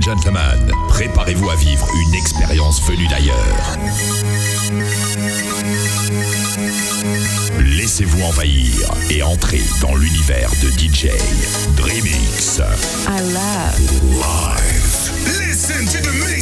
gentlemen, préparez-vous à vivre une expérience venue d'ailleurs. Laissez-vous envahir et entrez dans l'univers de DJ Dreamix. I love. Live. Listen to the mix.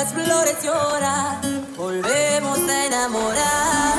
las flores lloran. Volvemos a enamorarnos.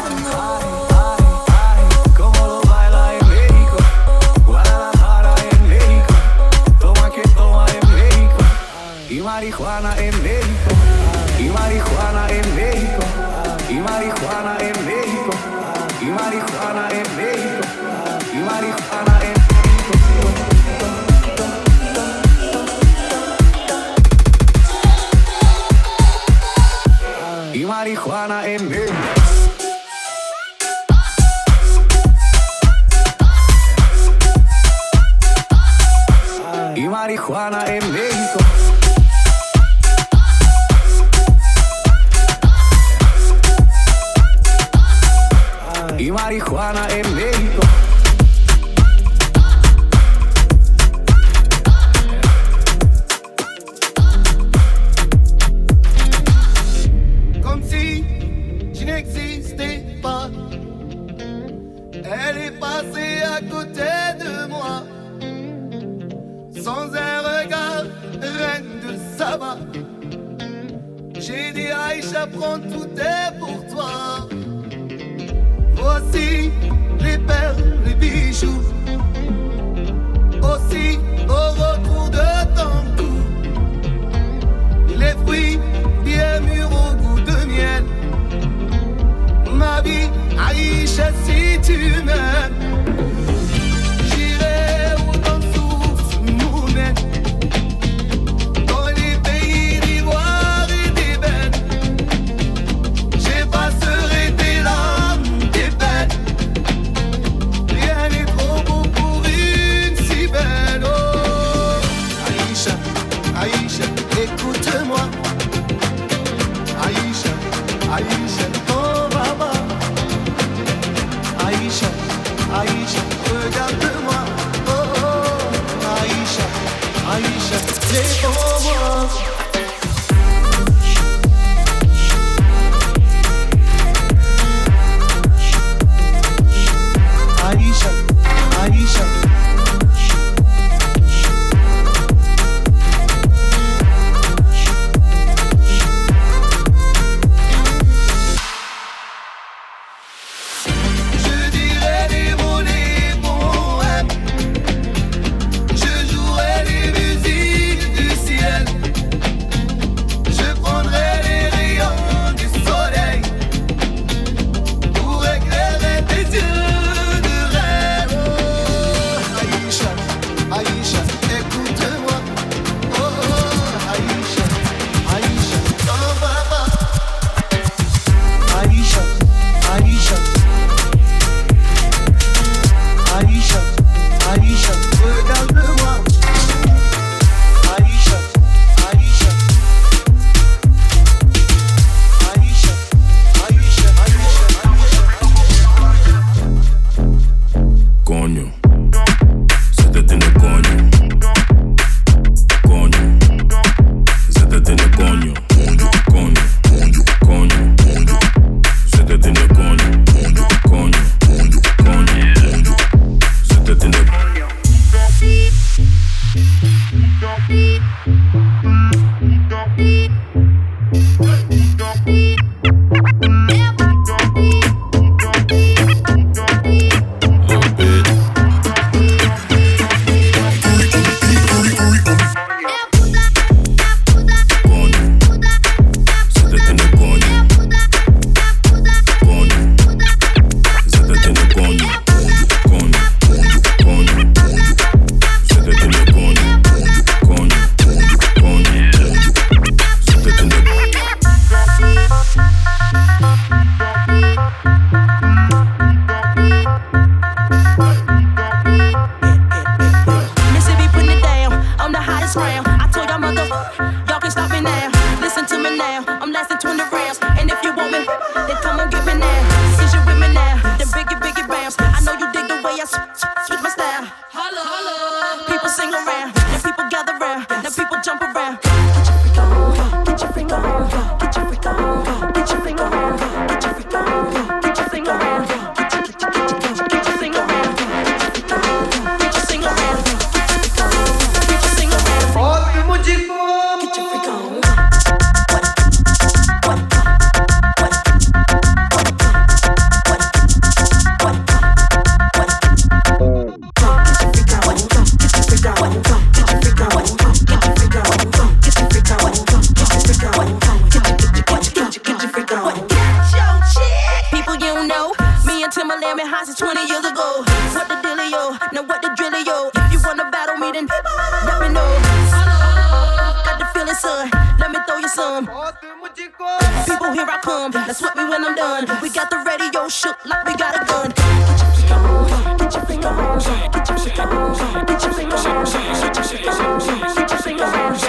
People, here I come. Now sweat me when I'm done. We got the radio shook like we got a gun. Get your freak on, get your freak on, get your freak on, get your freak on, get your freak on, get your freak on, get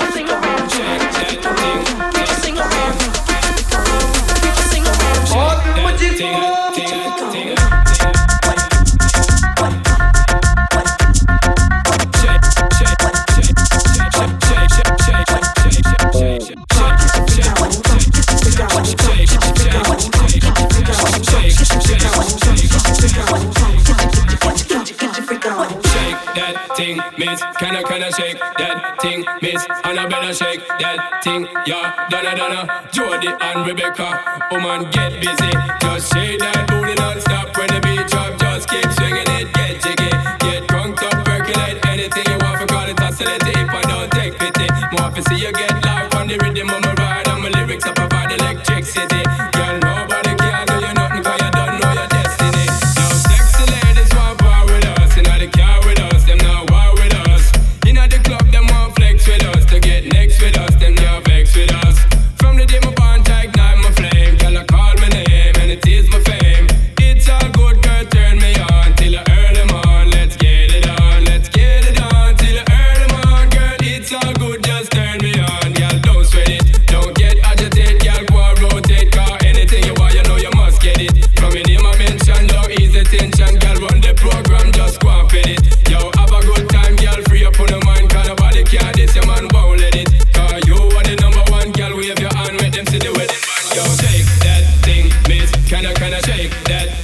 your freak on, get your freak on. Take you better shake that thing, yeah. Donna, Donna, Jody and Rebecca. Woman, oh, get busy. Just shake that booty non-stop when the beat drop. Just keep swinging it.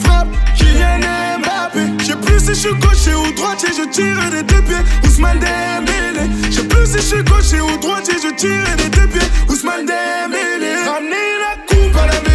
frappe. Kylian Mbappé. J'ai plus si je suis gaucher ou droitier, je tire des deux pieds. Ousmane Dembélé. J'ai plus si je suis gaucher ou droitier, je tire des deux pieds. Ousmane Dembélé. Ramenez la coupe à la maison.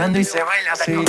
Bailando y se baila así.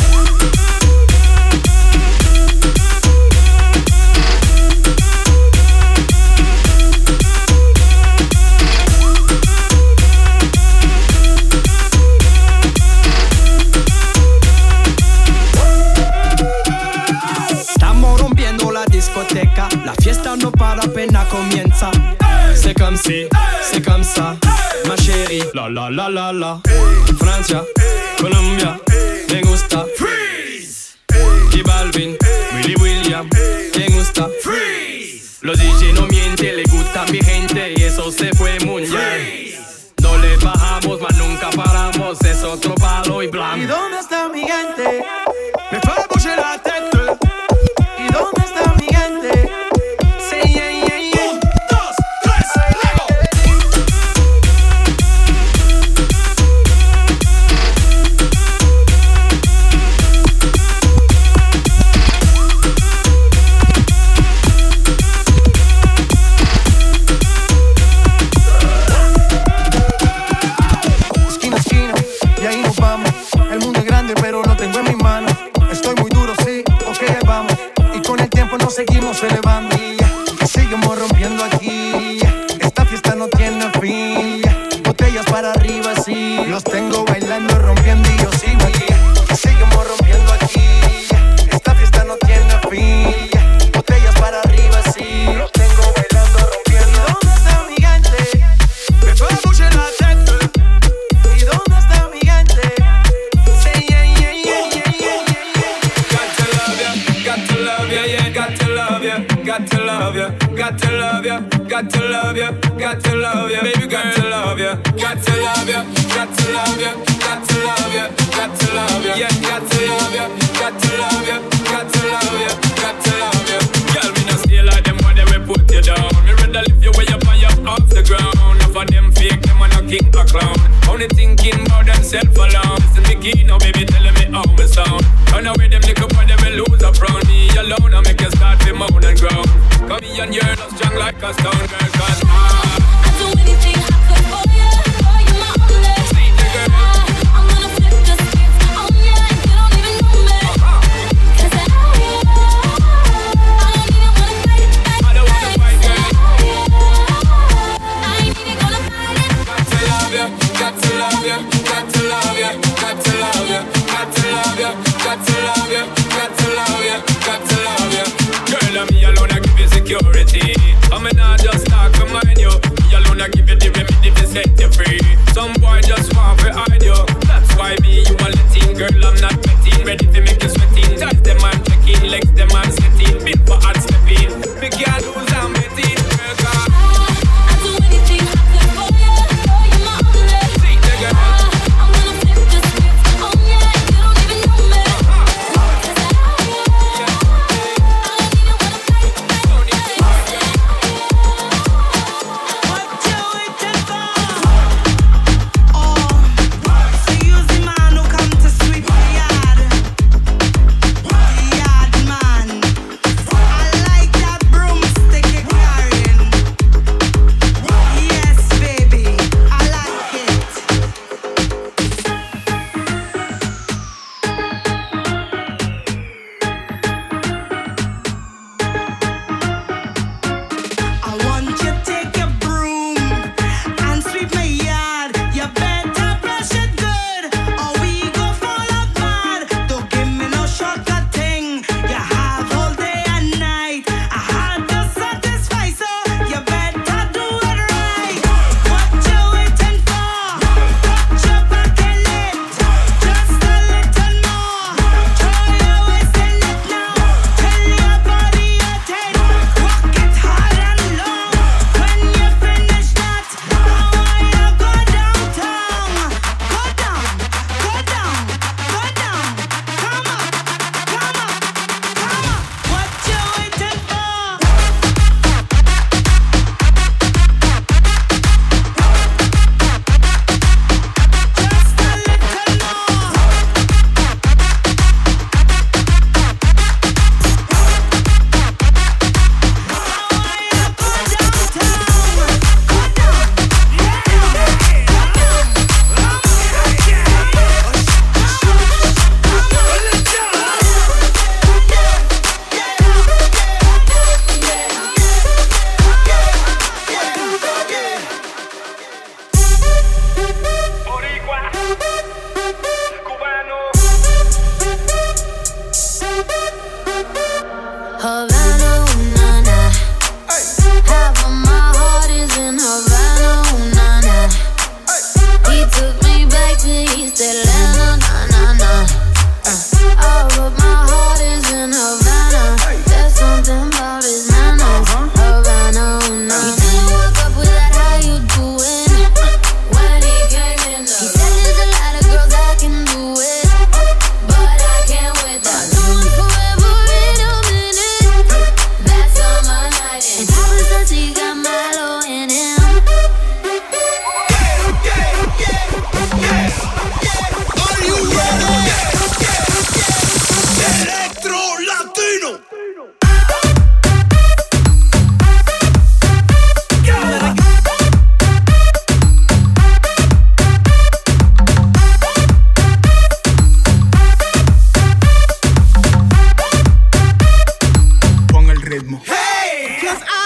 Hey! Cause I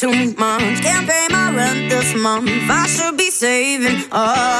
too much. Can't pay my rent this month. I should be saving up.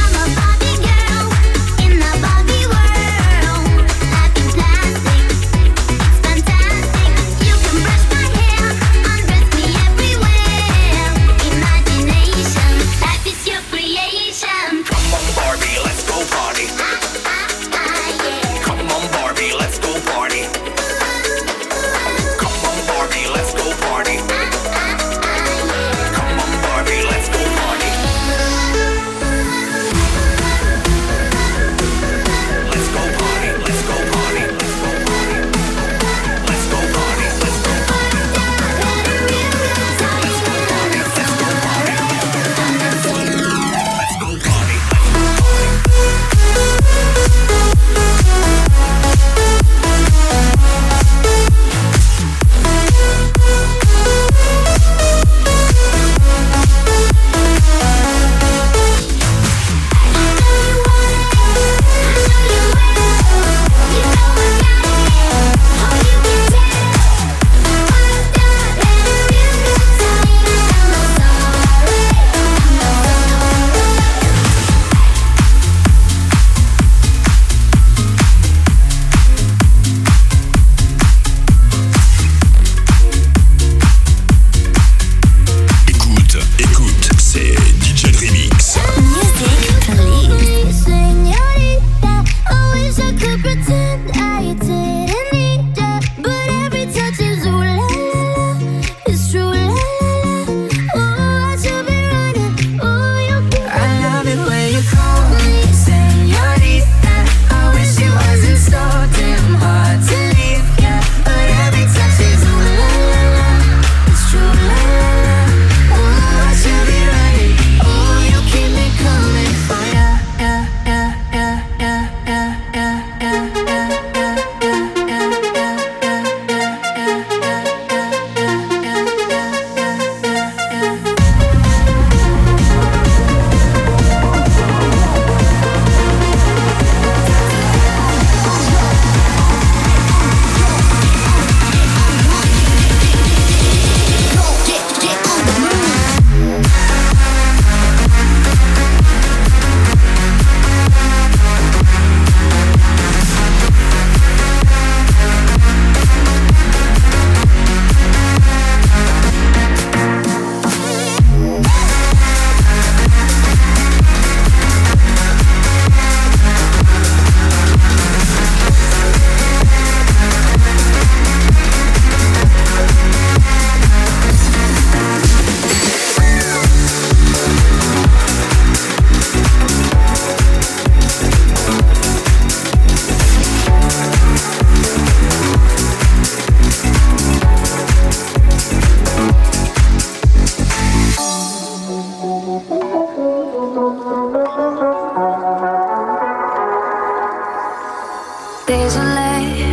Désolé,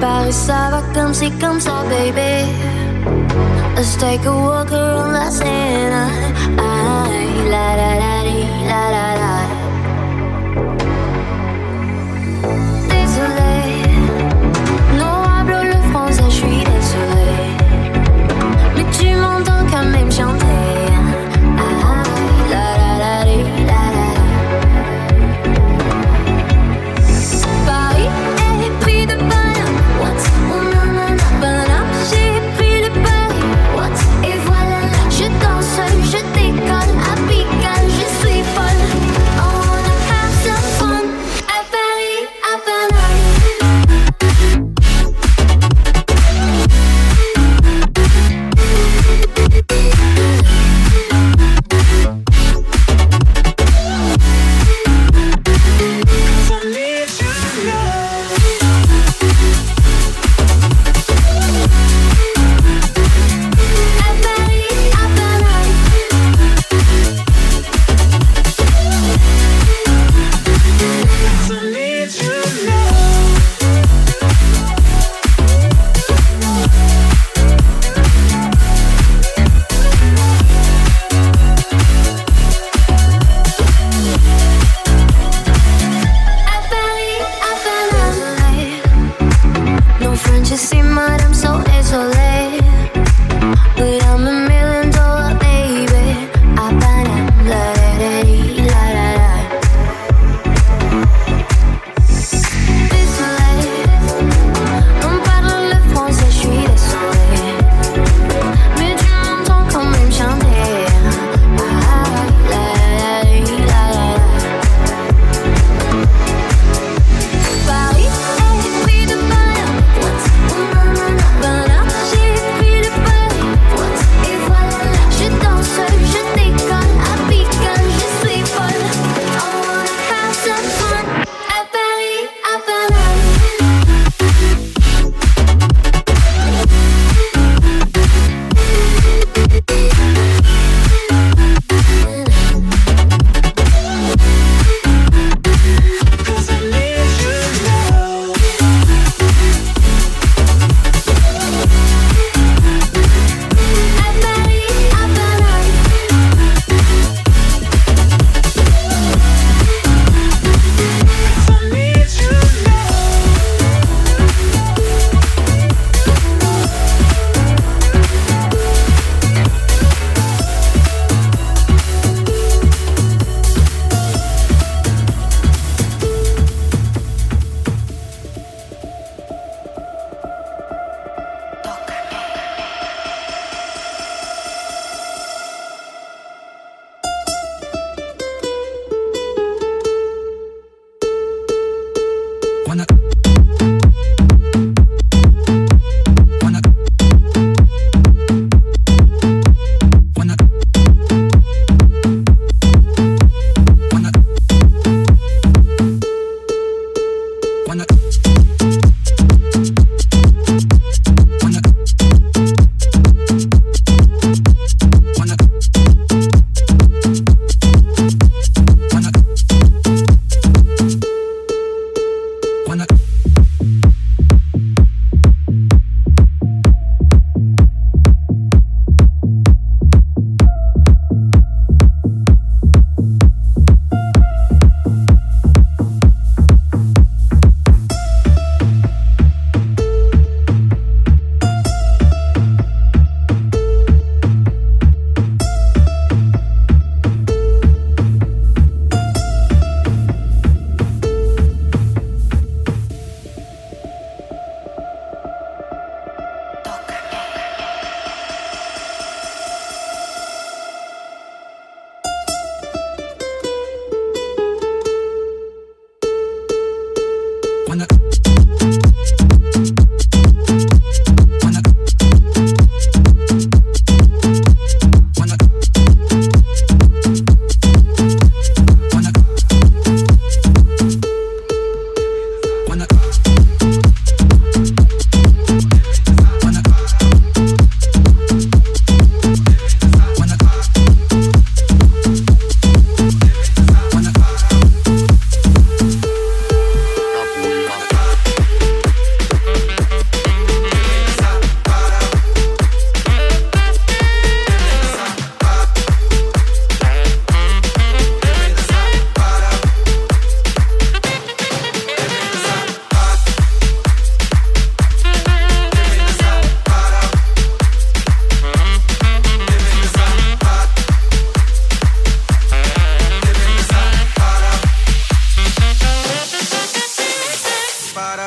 Paris ça va comme c'est comme ça, baby. Let's take a walk around la scène. Ah, ah, ah, la la la la la.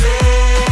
say